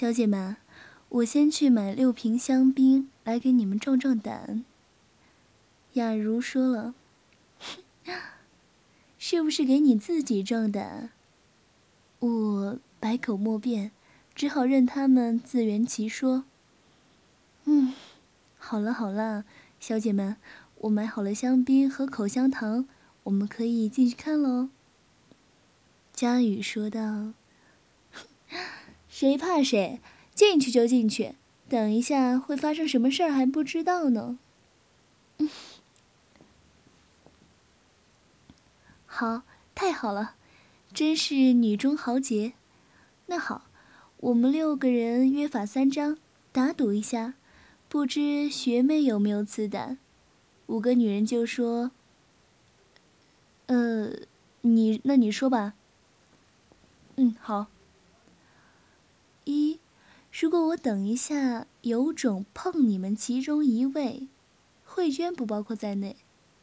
小姐们，我先去买六瓶香槟来给你们壮壮胆。雅茹说了：“ 是不是给你自己壮胆？”我百口莫辩，只好任他们自圆其说。嗯，好了好了，小姐们，我买好了香槟和口香糖，我们可以进去看喽。佳宇说道。谁怕谁？进去就进去，等一下会发生什么事儿还不知道呢。好，太好了，真是女中豪杰。那好，我们六个人约法三章，打赌一下，不知学妹有没有此胆？五个女人就说：“呃，你那你说吧。”嗯，好。一，如果我等一下有种碰你们其中一位，慧娟不包括在内，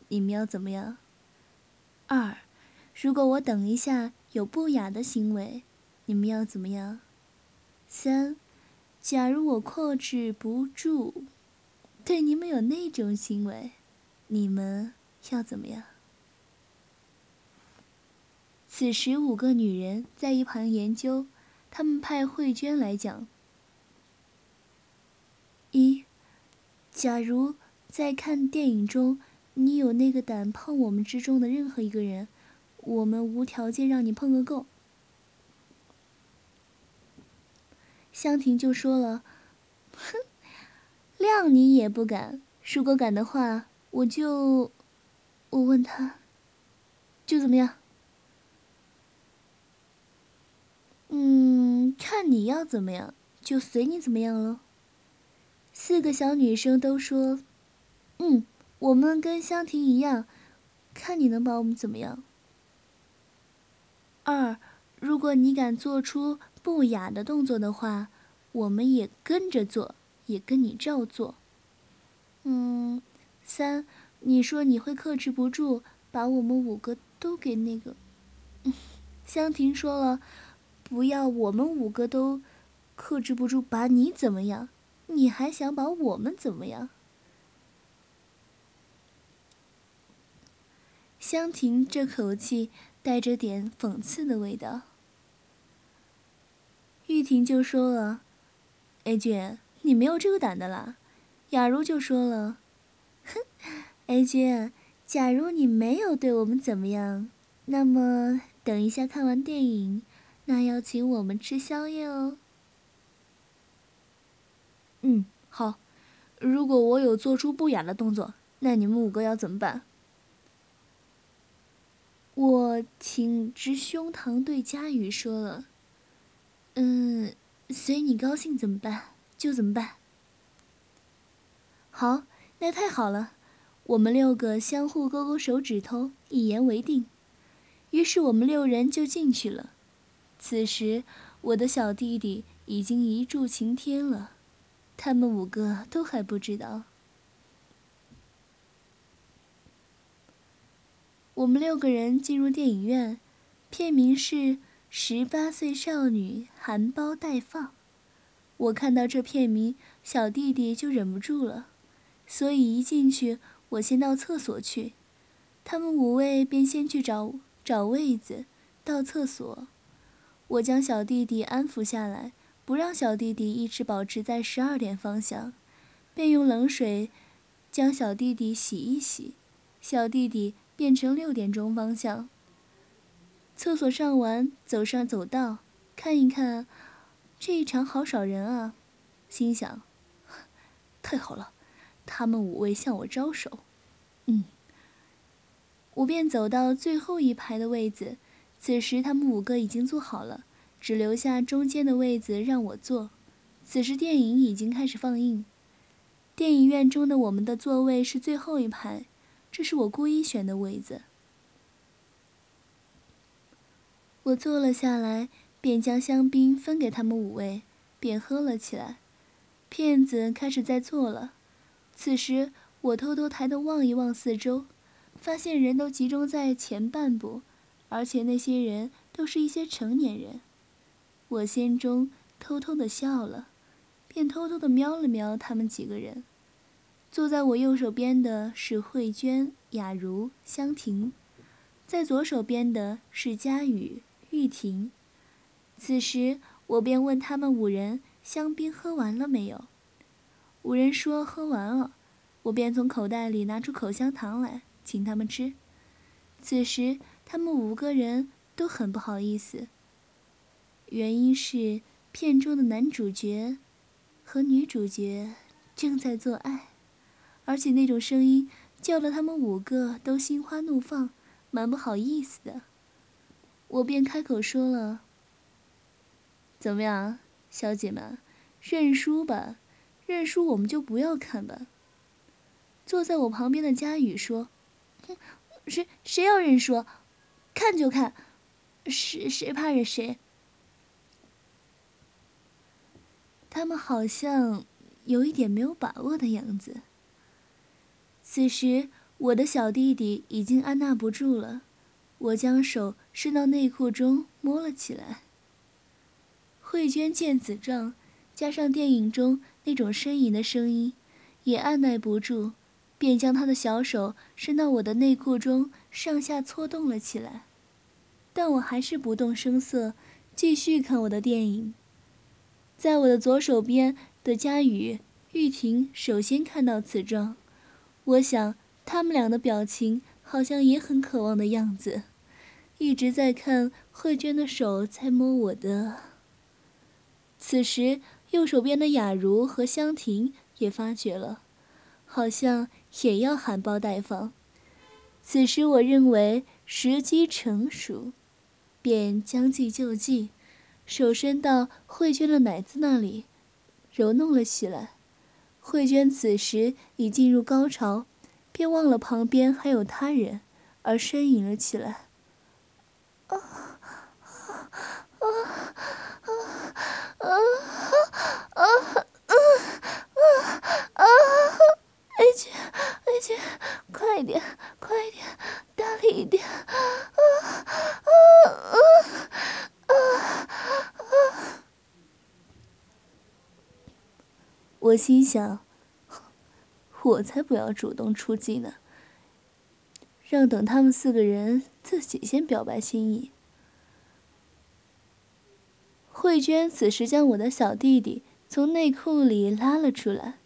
你们要怎么样？二，如果我等一下有不雅的行为，你们要怎么样？三，假如我克制不住，对你们有那种行为，你们要怎么样？此时五个女人在一旁研究。他们派慧娟来讲。一，假如在看电影中，你有那个胆碰我们之中的任何一个人，我们无条件让你碰个够。香婷就说了：“哼，谅你也不敢。如果敢的话，我就……我问他，就怎么样？”嗯，看你要怎么样，就随你怎么样喽。四个小女生都说：“嗯，我们跟香婷一样，看你能把我们怎么样。”二，如果你敢做出不雅的动作的话，我们也跟着做，也跟你照做。嗯，三，你说你会克制不住，把我们五个都给那个。香婷说了。不要我们五个都克制不住，把你怎么样？你还想把我们怎么样？香婷这口气带着点讽刺的味道。玉婷就说了：“A 君，你没有这个胆的啦。”雅茹就说了：“哼，A 君，假如你没有对我们怎么样，那么等一下看完电影。”那要请我们吃宵夜哦。嗯，好。如果我有做出不雅的动作，那你们五个要怎么办？我挺直胸膛对佳宇说了：“嗯，随你高兴怎么办就怎么办。”好，那太好了。我们六个相互勾勾手指头，一言为定。于是我们六人就进去了。此时，我的小弟弟已经一柱擎天了，他们五个都还不知道。我们六个人进入电影院，片名是《十八岁少女含苞待放》。我看到这片名，小弟弟就忍不住了，所以一进去，我先到厕所去，他们五位便先去找找位子，到厕所。我将小弟弟安抚下来，不让小弟弟一直保持在十二点方向，便用冷水将小弟弟洗一洗，小弟弟变成六点钟方向。厕所上完，走上走道，看一看，这一场好少人啊，心想：太好了，他们五位向我招手。嗯，我便走到最后一排的位子。此时，他们五个已经坐好了，只留下中间的位子让我坐。此时电影已经开始放映，电影院中的我们的座位是最后一排，这是我故意选的位子。我坐了下来，便将香槟分给他们五位，便喝了起来。骗子开始在做了。此时我偷偷抬头望一望四周，发现人都集中在前半部，而且那些人都是一些成年人。我心中偷偷的笑了，便偷偷的瞄了瞄他们几个人。坐在我右手边的是慧娟、雅茹、香婷，在左手边的是佳雨、玉婷。此时我便问他们五人。香槟喝完了没有？五人说喝完了，我便从口袋里拿出口香糖来，请他们吃。此时他们五个人都很不好意思，原因是片中的男主角和女主角正在做爱，而且那种声音叫得他们五个都心花怒放，蛮不好意思的。我便开口说了：“怎么样？”小姐们，认输吧，认输我们就不要看吧。坐在我旁边的佳宇说：“谁谁要认输？看就看，谁谁怕认谁？”他们好像有一点没有把握的样子。此时，我的小弟弟已经按捺不住了，我将手伸到内裤中摸了起来。慧娟见此状，加上电影中那种呻吟的声音，也按耐不住，便将他的小手伸到我的内裤中，上下搓动了起来。但我还是不动声色，继续看我的电影。在我的左手边的佳宇、玉婷首先看到此状，我想他们俩的表情好像也很渴望的样子，一直在看慧娟的手在摸我的。此时，右手边的雅茹和香婷也发觉了，好像也要含苞待放。此时，我认为时机成熟，便将计就计，手伸到慧娟的奶子那里，揉弄了起来。慧娟此时已进入高潮，便忘了旁边还有他人，而呻吟了起来。啊啊啊！啊啊啊啊啊！爱姐，爱姐，快点，快点，大力一点！啊啊啊啊！我心想，我才不要主动出击呢，让等他们四个人自己先表白心意。慧娟此时将我的小弟弟从内裤里拉了出来，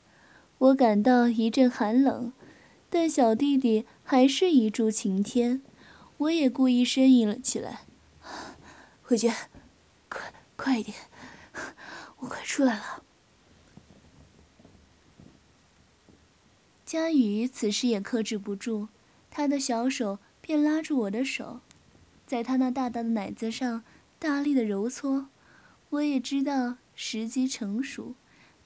我感到一阵寒冷，但小弟弟还是一柱擎天，我也故意呻吟了起来。慧娟，快快一点，我快出来了。佳宇此时也克制不住，他的小手便拉住我的手，在他那大大的奶子上大力的揉搓。我也知道时机成熟，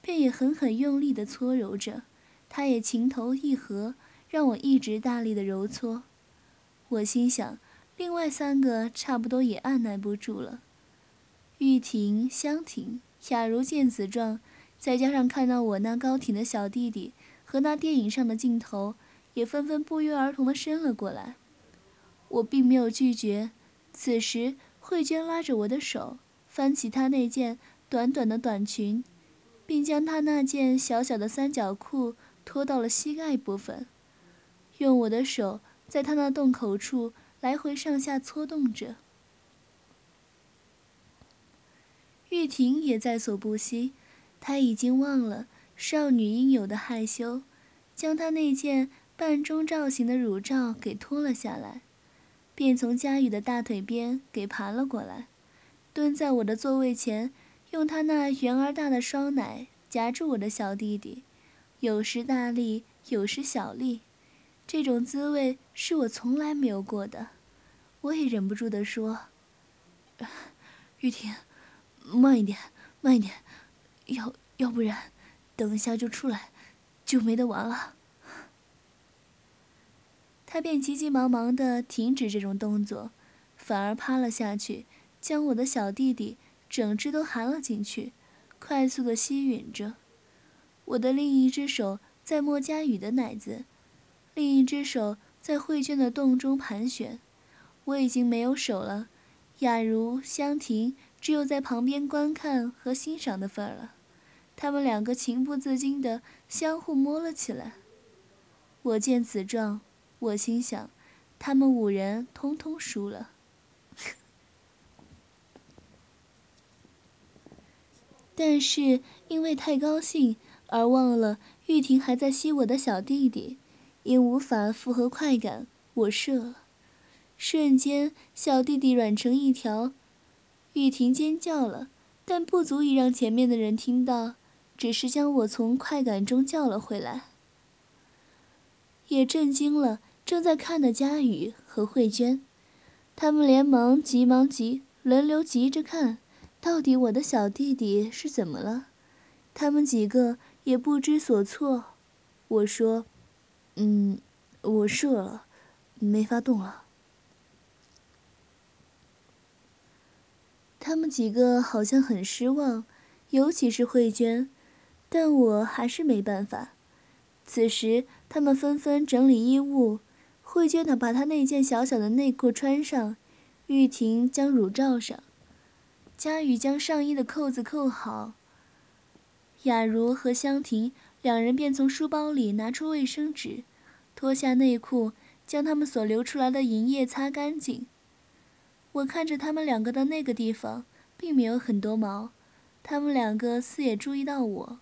便也狠狠用力的搓揉着，他也情投意合，让我一直大力的揉搓。我心想，另外三个差不多也按耐不住了。玉婷、香婷、雅茹见此状，再加上看到我那高挺的小弟弟和那电影上的镜头，也纷纷不约而同的伸了过来。我并没有拒绝。此时，慧娟拉着我的手。翻起她那件短短的短裙，并将她那件小小的三角裤拖到了膝盖部分，用我的手在她那洞口处来回上下搓动着。玉婷也在所不惜，她已经忘了少女应有的害羞，将她那件半中罩型的乳罩给脱了下来，便从佳宇的大腿边给爬了过来。蹲在我的座位前，用他那圆而大的双奶夹住我的小弟弟，有时大力，有时小力，这种滋味是我从来没有过的。我也忍不住地说：“玉婷，慢一点，慢一点，要要不然，等一下就出来，就没得玩了。他便急急忙忙地停止这种动作，反而趴了下去，将我的小弟弟整只都含了进去，快速的吸吮着。我的另一只手在摸佳宇的奶子，另一只手在慧娟的洞中盘旋。我已经没有手了，雅茹、香婷只有在旁边观看和欣赏的份儿了。他们两个情不自禁的相互摸了起来。我见此状，我心想，他们五人通通输了。但是因为太高兴而忘了玉婷还在吸我的小弟弟，因无法复合快感，我射了。瞬间，小弟弟软成一条。玉婷尖叫了，但不足以让前面的人听到，只是将我从快感中叫了回来，也震惊了正在看的佳宇和慧娟。他们连忙急忙急，轮流急着看，到底我的小弟弟是怎么了？他们几个也不知所措。我说：“嗯，我射了，没法动了。”他们几个好像很失望，尤其是慧娟，但我还是没办法。此时，他们纷纷整理衣物。慧娟的把她那件小小的内裤穿上，玉婷将乳罩上，佳雨将上衣的扣子扣好。雅茹和香婷两人便从书包里拿出卫生纸，脱下内裤，将他们所流出来的银液擦干净。我看着他们两个的那个地方，并没有很多毛。他们两个似也注意到我，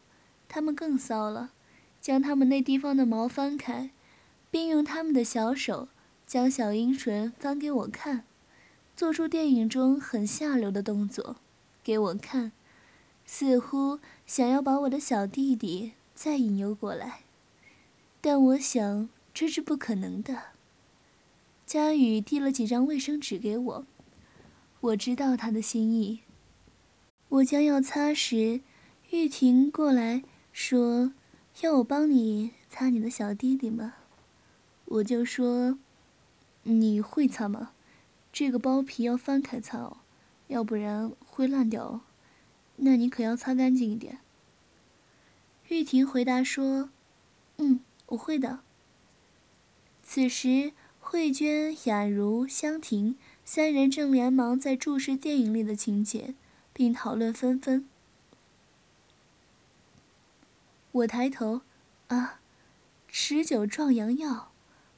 他们更骚了，将他们那地方的毛翻开，并用他们的小手将小阴唇翻给我看，做出电影中很下流的动作，给我看，似乎想要把我的小弟弟再引诱过来。但我想这是不可能的。佳宇递了几张卫生纸给我。我知道他的心意。我将要擦时，玉婷过来说：“要我帮你擦你的小弟弟吗？”我就说：“你会擦吗？这个包皮要翻开擦哦，要不然会烂掉哦。那你可要擦干净一点。”玉婷回答说：“嗯，我会的。”此时，慧娟、雅茹、香婷。三人正连忙在注视电影里的情节，并讨论纷纷。我抬头，啊，持久壮阳药！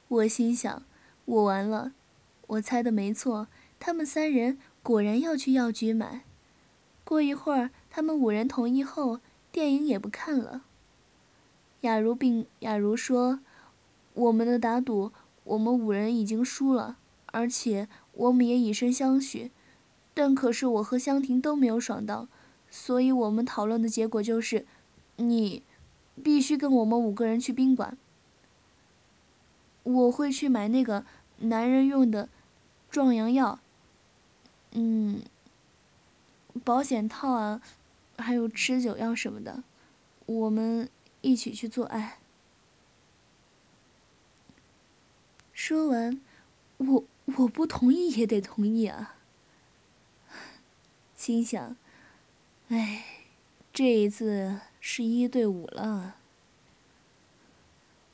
我心想，我完了。我猜的没错，他们三人果然要去药局买。过一会儿，他们五人同意后，电影也不看了。雅茹并雅茹说：“我们的打赌，我们五人已经输了，而且……”我们也以身相许，但可是我和香婷都没有爽到，所以我们讨论的结果就是，你必须跟我们五个人去宾馆。我会去买那个男人用的壮阳药，嗯，保险套啊，还有持久药什么的，我们一起去做爱。说完，我。我不同意也得同意啊！心想，哎，这一次是一对五了。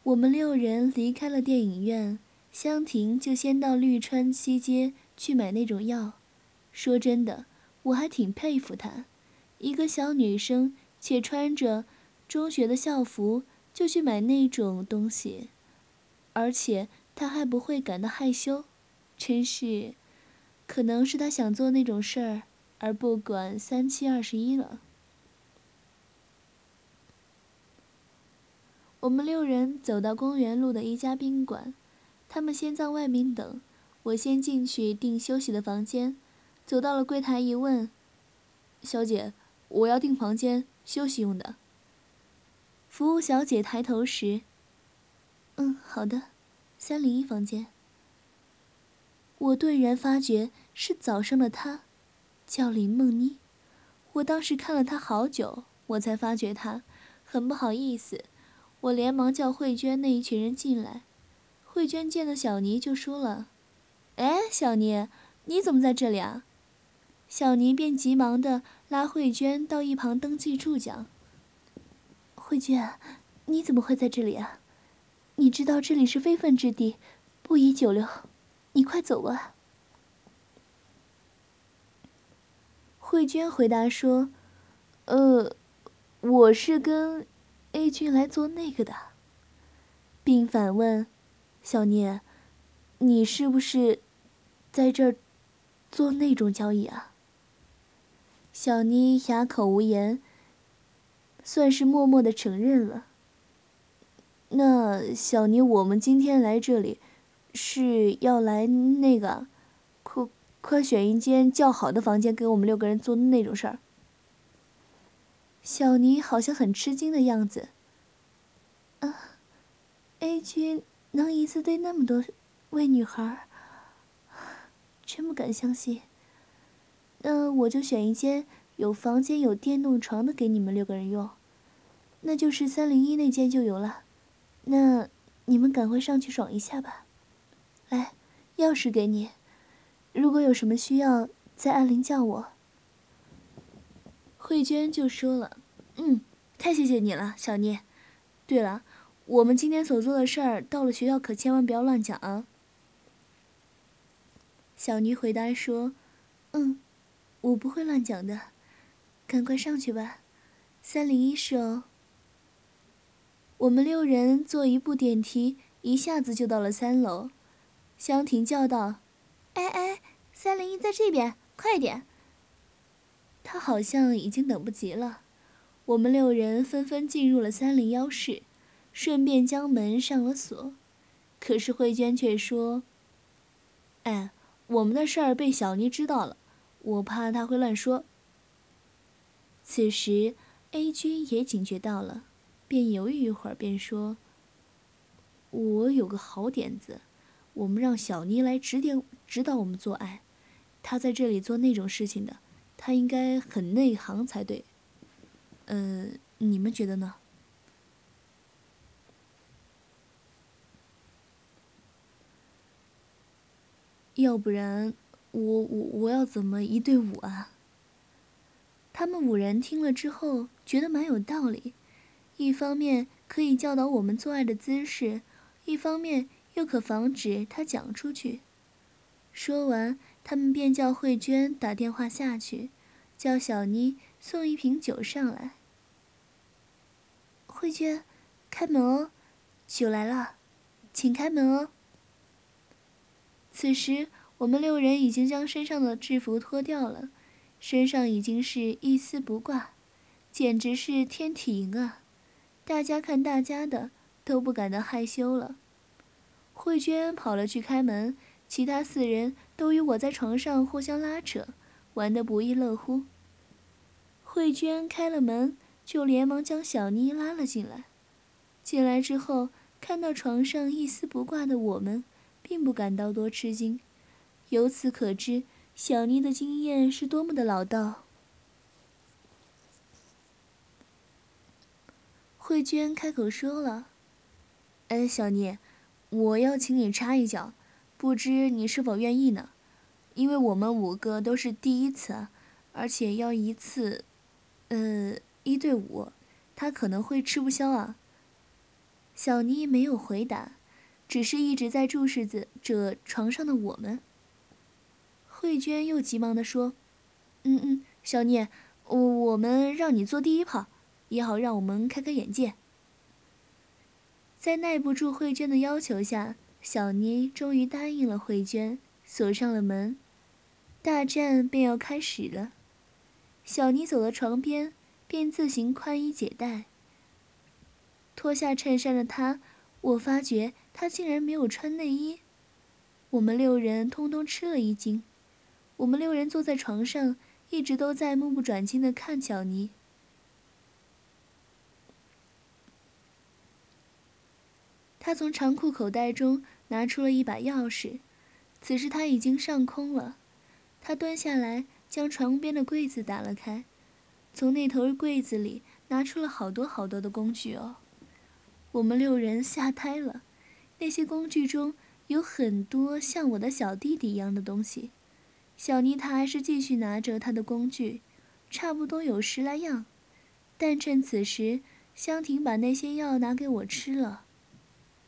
我们六人离开了电影院，香婷就先到绿川西街去买那种药。说真的，我还挺佩服她，一个小女生且穿着中学的校服就去买那种东西，而且她还不会感到害羞。真是，可能是他想做那种事儿，而不管三七二十一了。我们六人走到公园路的一家宾馆，他们先在外面等，我先进去订休息的房间。走到了柜台一问，小姐，我要订房间休息用的。服务小姐抬头时，嗯，好的，三零一房间。我顿然发觉是早上的她，叫林梦妮。我当时看了他好久，我才发觉他，很不好意思。我连忙叫慧娟那一群人进来。慧娟见到小尼就说了：“哎，小尼，你怎么在这里啊？”小尼便急忙的拉慧娟到一旁登记处讲：“慧娟，你怎么会在这里啊？你知道这里是非分之地，不宜久留，你快走吧。”慧娟回答说：“呃，我是跟 A 君来做那个的。”并反问：“小聂，你是不是在这儿做那种交易啊？”小妮哑口无言，算是默默的承认了。那小妮，我们今天来这里，是要来那个，快快选一间较好的房间给我们六个人做那种事儿。小妮好像很吃惊的样子。啊，A 君能一次对那么多位女孩，真不敢相信。那我就选一间有房间、有电动床的给你们六个人用，那就是三零一那间就有了。那你们赶快上去爽一下吧。来，钥匙给你，如果有什么需要再按铃叫我。慧娟就说了：“嗯，太谢谢你了，小聂。对了，我们今天所做的事儿，到了学校可千万不要乱讲啊。”小妮回答说：“嗯。”我不会乱讲的，赶快上去吧，三零一室哦。我们六人坐一部电梯，一下子就到了三楼。香婷叫道：“哎哎，三零一在这边，快点！”他好像已经等不及了。我们六人纷纷进入了三零幺室，顺便将门上了锁。可是慧娟却说：“哎，我们的事儿被小妮知道了。”我怕她会乱说。此时，A 君也警觉到了，便犹豫一会儿，便说：“我有个好点子，我们让小妮来指点指导我们做爱。她在这里做那种事情的，她应该很内行才对。嗯，你们觉得呢？要不然……”我我我要怎么一对五啊？他们五人听了之后觉得蛮有道理，一方面可以教导我们做爱的姿势，一方面又可防止他讲出去。说完，他们便叫慧娟打电话下去，叫小妮送一瓶酒上来。慧娟，开门哦，酒来了，请开门哦。此时。我们六人已经将身上的制服脱掉了，身上已经是一丝不挂，简直是天体营啊！大家看大家的，都不感到害羞了。慧娟跑了去开门，其他四人都与我在床上互相拉扯，玩得不亦乐乎。慧娟开了门，就连忙将小妮拉了进来。进来之后，看到床上一丝不挂的我们，并不感到多吃惊。由此可知，小妮的经验是多么的老道。慧娟开口说了：“哎，小妮，我要请你插一脚，不知你是否愿意呢？因为我们五个都是第一次，而且要一次，呃，一对五，他可能会吃不消啊。”小妮没有回答，只是一直在注视着这床上的我们。慧娟又急忙地说：“嗯嗯，小聂，我我们让你做第一炮，也好让我们开开眼界。”在耐不住慧娟的要求下，小妮终于答应了慧娟，锁上了门。大战便要开始了。小妮走到床边，便自行宽衣解带。脱下衬衫的她，我发觉他竟然没有穿内衣。我们六人通通吃了一惊。我们六人坐在床上，一直都在目不转睛的看小妮。他从长裤口袋中拿出了一把钥匙，此时他已经上空了。他蹲下来，将床边的柜子打了开，从那头柜子里拿出了好多好多的工具哦。我们六人吓呆了，那些工具中有很多像我的小弟弟一样的东西。小妮塔还是继续拿着她的工具，差不多有十来样。但趁此时，香婷把那些药拿给我吃了。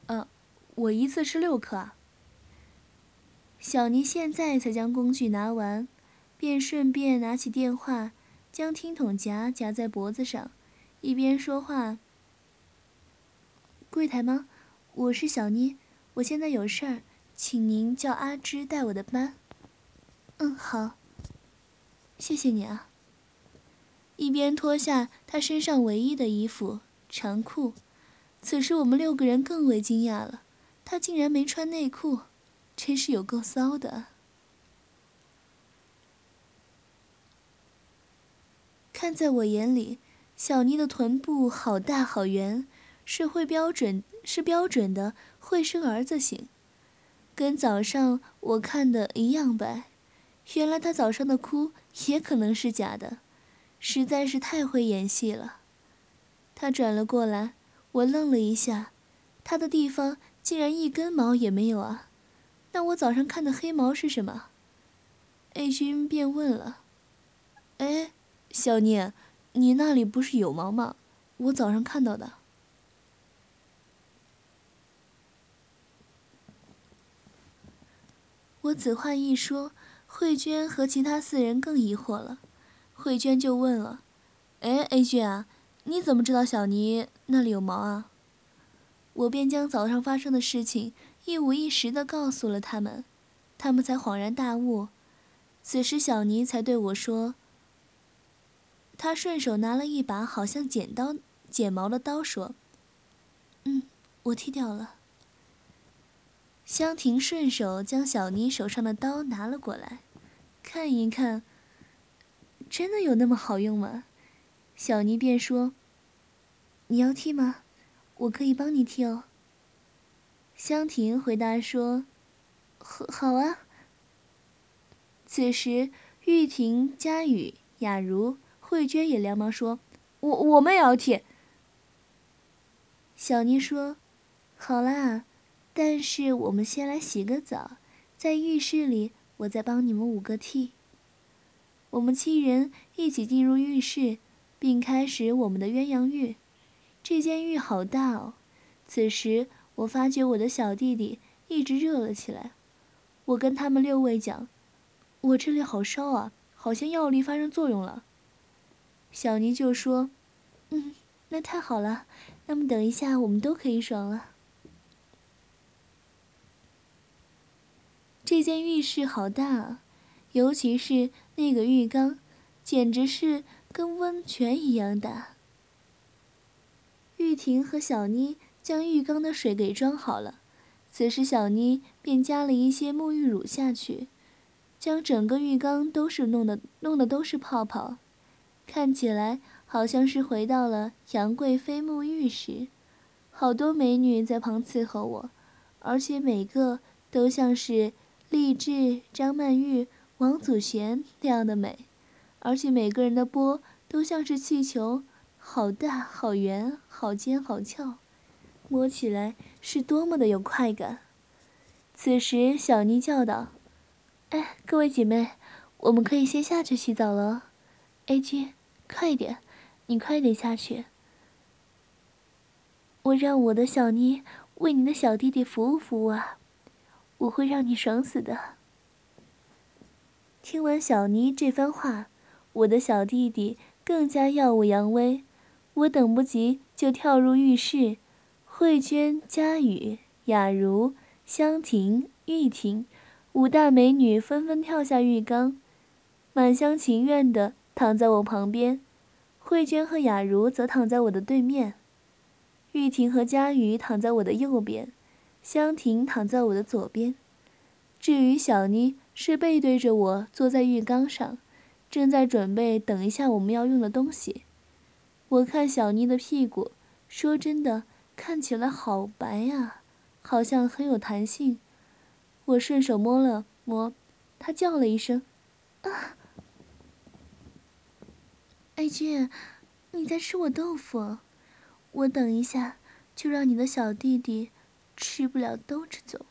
呃，我一次吃六颗。小妮现在才将工具拿完，便顺便拿起电话，将听筒夹夹在脖子上，一边说话。柜台吗？我是小妮，我现在有事儿，请您叫阿芝带我的班。嗯，好。谢谢你啊。一边脱下他身上唯一的衣服长裤，此时我们六个人更为惊讶了，他竟然没穿内裤。真是有够骚的！看在我眼里，小妮的臀部好大好圆，是会标准是标准的会生儿子型，跟早上我看的一样白。原来他早上的哭也可能是假的，实在是太会演戏了。他转了过来，我愣了一下，他的地方竟然一根毛也没有啊！那我早上看的黑毛是什么？A 君便问了：“哎，小念，你那里不是有毛吗？我早上看到的。”我此话一说，慧娟和其他四人更疑惑了。慧娟就问了：“哎，A 君啊，你怎么知道小尼那里有毛啊？”我便将早上发生的事情。一五一十的告诉了他们，他们才恍然大悟。此时，小尼才对我说：“他顺手拿了一把好像剪刀、剪毛的刀，说：‘嗯，我剃掉了。’”香婷顺手将小妮手上的刀拿了过来，看一看。真的有那么好用吗？小妮便说：“你要剃吗？我可以帮你剃哦。”香婷回答说：“好，好啊。”此时，玉婷、佳雨、雅茹、慧娟也连忙说：“我我们也要剃。”小妮说：“好啦，但是我们先来洗个澡，在浴室里，我再帮你们五个剃。”我们七人一起进入浴室，并开始我们的鸳鸯浴。这间浴好大哦。此时。我发觉我的小弟弟一直热了起来，我跟他们六位讲：“我这里好烧啊，好像药力发生作用了。”小妮就说：“嗯，那太好了，那么等一下我们都可以爽了。”这间浴室好大啊，尤其是那个浴缸，简直是跟温泉一样大。玉婷和小妮。将浴缸的水给装好了，此时小妮便加了一些沐浴乳下去，将整个浴缸都是弄得弄得都是泡泡，看起来好像是回到了杨贵妃沐浴时，好多美女在旁伺候我，而且每个都像是励志、张曼玉、王祖贤那样的美，而且每个人的波都像是气球，好大、好圆、好尖、好翘。摸起来是多么的有快感！此时，小妮叫道：“哎，各位姐妹，我们可以先下去洗澡了。”A 君，快一点，你快点下去。我让我的小妮为你的小弟弟服务服务啊！我会让你爽死的。听完小妮这番话，我的小弟弟更加耀武扬威，我等不及就跳入浴室。慧娟、佳雨、雅茹、香婷、玉婷，五大美女纷纷跳下浴缸，满厢情愿地躺在我旁边。慧娟和雅茹则躺在我的对面，玉婷和佳雨躺在我的右边，香婷躺在我的左边。至于小妮，是背对着我坐在浴缸上，正在准备等一下我们要用的东西。我看小妮的屁股，说真的。看起来好白呀，好像很有弹性。我顺手摸了摸，他叫了一声：“啊！”爱君，你在吃我豆腐，我等一下就让你的小弟弟吃不了兜着走。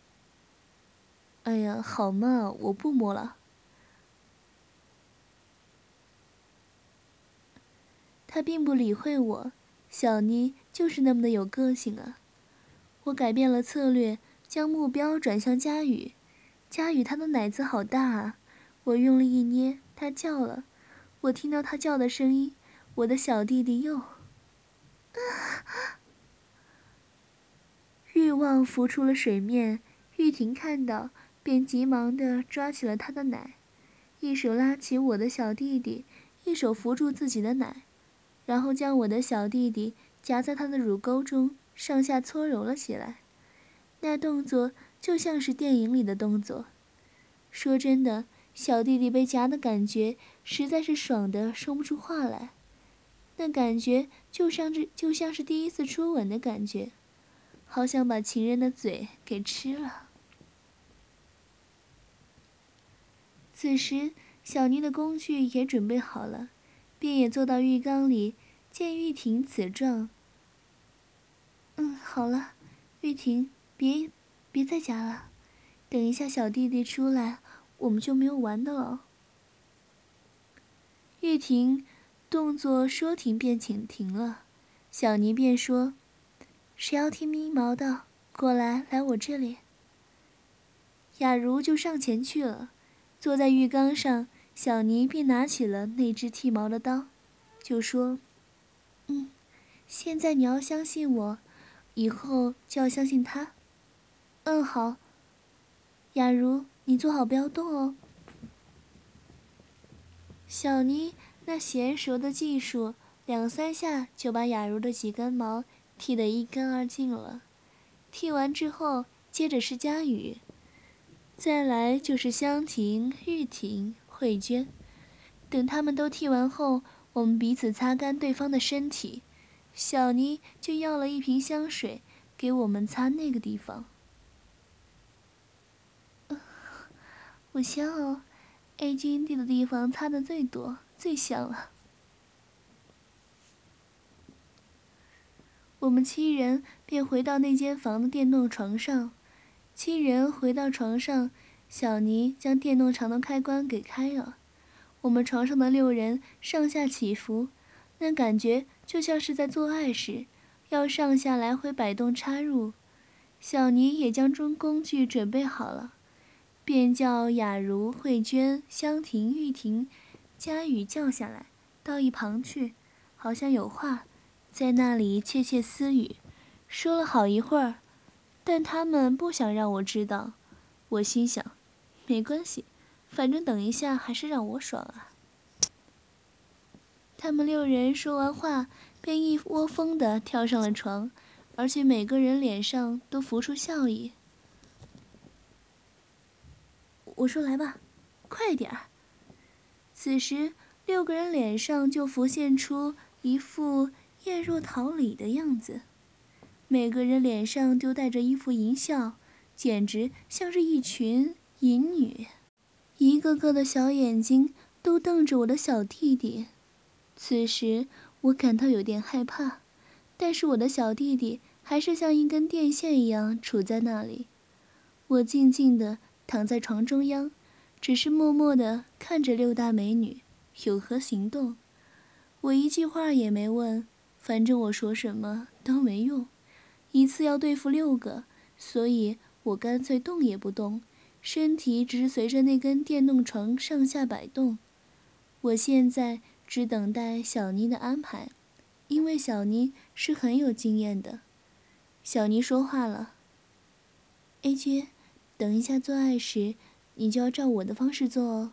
哎呀，好嘛，我不摸了。他并不理会我，小妮就是那么的有个性啊。我改变了策略，将目标转向佳宇。佳宇他的奶子好大啊！我用力一捏，他叫了。我听到他叫的声音，我的小弟弟又…… 欲望浮出了水面。玉婷看到，便急忙的抓起了他的奶，一手拉起我的小弟弟，一手扶住自己的奶，然后将我的小弟弟夹在他的乳沟中，上下搓揉了起来。那动作就像是电影里的动作。说真的。小弟弟被夹的感觉实在是爽的说不出话来，那感觉就像是就像是第一次初吻的感觉，好想把情人的嘴给吃了。此时，小妮的工具也准备好了，便也坐到浴缸里。见玉婷此状，嗯，好了，玉婷，别别再夹了，等一下小弟弟出来。我们就没有玩的了。玉婷动作说停便停停了，小尼便说：“谁要剃咪毛的，过来，来我这里。”雅茹就上前去了，坐在浴缸上，小尼便拿起了那只剃毛的刀，就说：“嗯，现在你要相信我，以后就要相信他。”“嗯，好。”雅茹。你坐好，不要动哦。小妮那娴熟的技术，两三下就把雅茹的几根毛剃得一干二净了。剃完之后，接着是佳宇，再来就是香婷、玉婷、慧娟。等他们都剃完后，我们彼此擦干对方的身体。小妮就要了一瓶香水，给我们擦那个地方。我香哦，A 君地的地方擦的最多，最香了。我们七人便回到那间房的电动床上。七人回到床上，小尼将电动床的开关给开了。我们床上的六人上下起伏，那感觉就像是在做爱时，要上下来回摆动插入。小尼也将中工具准备好了。便叫雅茹、慧娟、香婷、玉婷、佳宇叫下来，到一旁去，好像有话，在那里窃窃私语，说了好一会儿，但他们不想让我知道。我心想，没关系，反正等一下还是让我爽啊。他们六人说完话，便一窝蜂的跳上了床，而且每个人脸上都浮出笑意。我说：“来吧，快点儿。”此时，六个人脸上就浮现出一副艳若桃李的样子，每个人脸上都带着一副淫笑，简直像是一群淫女，一个个的小眼睛都瞪着我的小弟弟。此时，我感到有点害怕，但是我的小弟弟还是像一根电线一样杵在那里。我静静的。躺在床中央，只是默默的看着六大美女有何行动。我一句话也没问，反正我说什么都没用。一次要对付六个，所以我干脆动也不动，身体只是随着那根电动床上下摆动。我现在只等待小妮的安排，因为小妮是很有经验的。小妮说话了：“A 君。”等一下做爱时，你就要照我的方式做哦。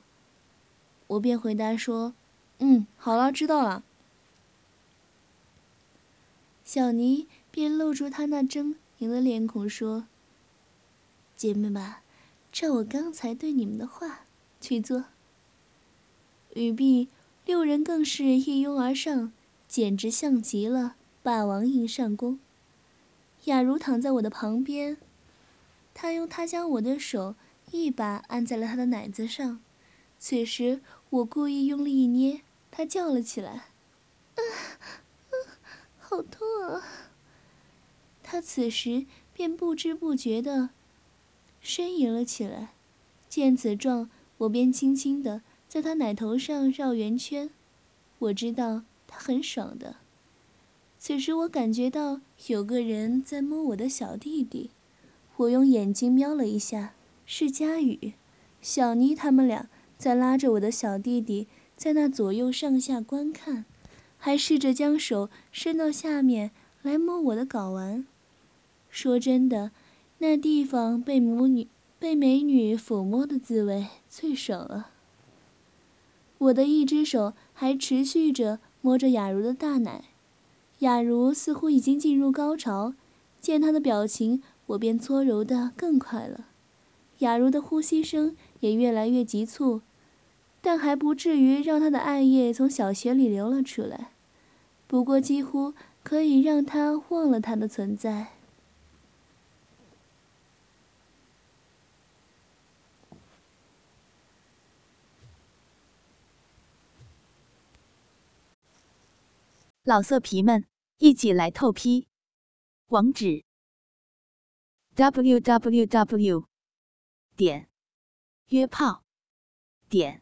我便回答说：“嗯，好了，知道了。”小尼便露出他那狰狞的脸孔说：“姐妹们，照我刚才对你们的话去做。”语毕，六人更是一拥而上，简直像极了霸王硬上弓。雅茹躺在我的旁边。他用他将我的手一把按在了他的奶子上，此时我故意用力一捏，他叫了起来：“啊好痛啊！他此时便不知不觉的呻吟了起来。见此状，我便轻轻的在他奶头上绕圆圈。我知道他很爽的。此时我感觉到有个人在摸我的小弟弟，我用眼睛瞄了一下，是佳宇、小妮他们俩在拉着我的小弟弟在那左右上下观看，还试着将手伸到下面来摸我的睾丸。说真的，那地方被母女。被美女抚摸的滋味最爽了。我的一只手还持续着摸着雅茹的大奶，雅茹似乎已经进入高潮，见她的表情，我便搓揉的更快了。雅茹的呼吸声也越来越急促，但还不至于让他的艾叶从小穴里流了出来，不过几乎可以让他忘了他的存在。老色皮们，一起来透批！网址：w w w 点约炮点